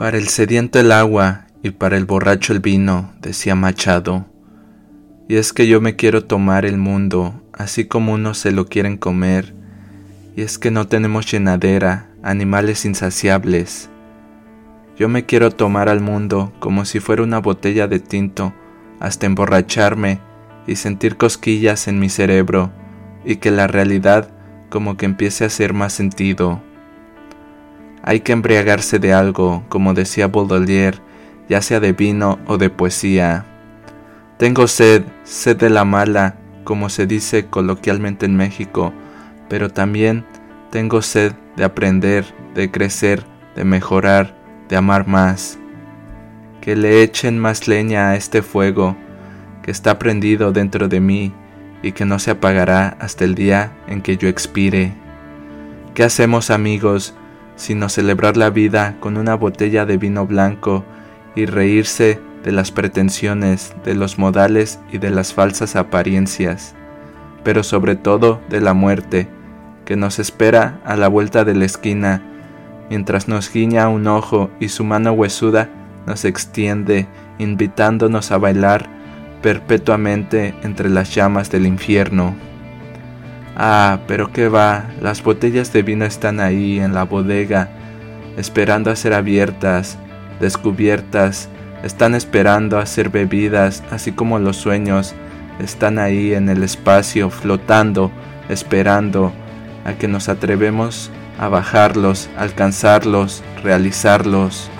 Para el sediento el agua y para el borracho el vino, decía Machado. Y es que yo me quiero tomar el mundo, así como unos se lo quieren comer, y es que no tenemos llenadera, animales insaciables. Yo me quiero tomar al mundo como si fuera una botella de tinto, hasta emborracharme y sentir cosquillas en mi cerebro, y que la realidad como que empiece a hacer más sentido. Hay que embriagarse de algo, como decía Baudelaire, ya sea de vino o de poesía. Tengo sed, sed de la mala, como se dice coloquialmente en México, pero también tengo sed de aprender, de crecer, de mejorar, de amar más. Que le echen más leña a este fuego que está prendido dentro de mí y que no se apagará hasta el día en que yo expire. ¿Qué hacemos amigos sino celebrar la vida con una botella de vino blanco y reírse de las pretensiones, de los modales y de las falsas apariencias, pero sobre todo de la muerte, que nos espera a la vuelta de la esquina, mientras nos guiña un ojo y su mano huesuda nos extiende, invitándonos a bailar perpetuamente entre las llamas del infierno. Ah, pero qué va, las botellas de vino están ahí en la bodega, esperando a ser abiertas, descubiertas, están esperando a ser bebidas, así como los sueños están ahí en el espacio, flotando, esperando a que nos atrevemos a bajarlos, alcanzarlos, realizarlos.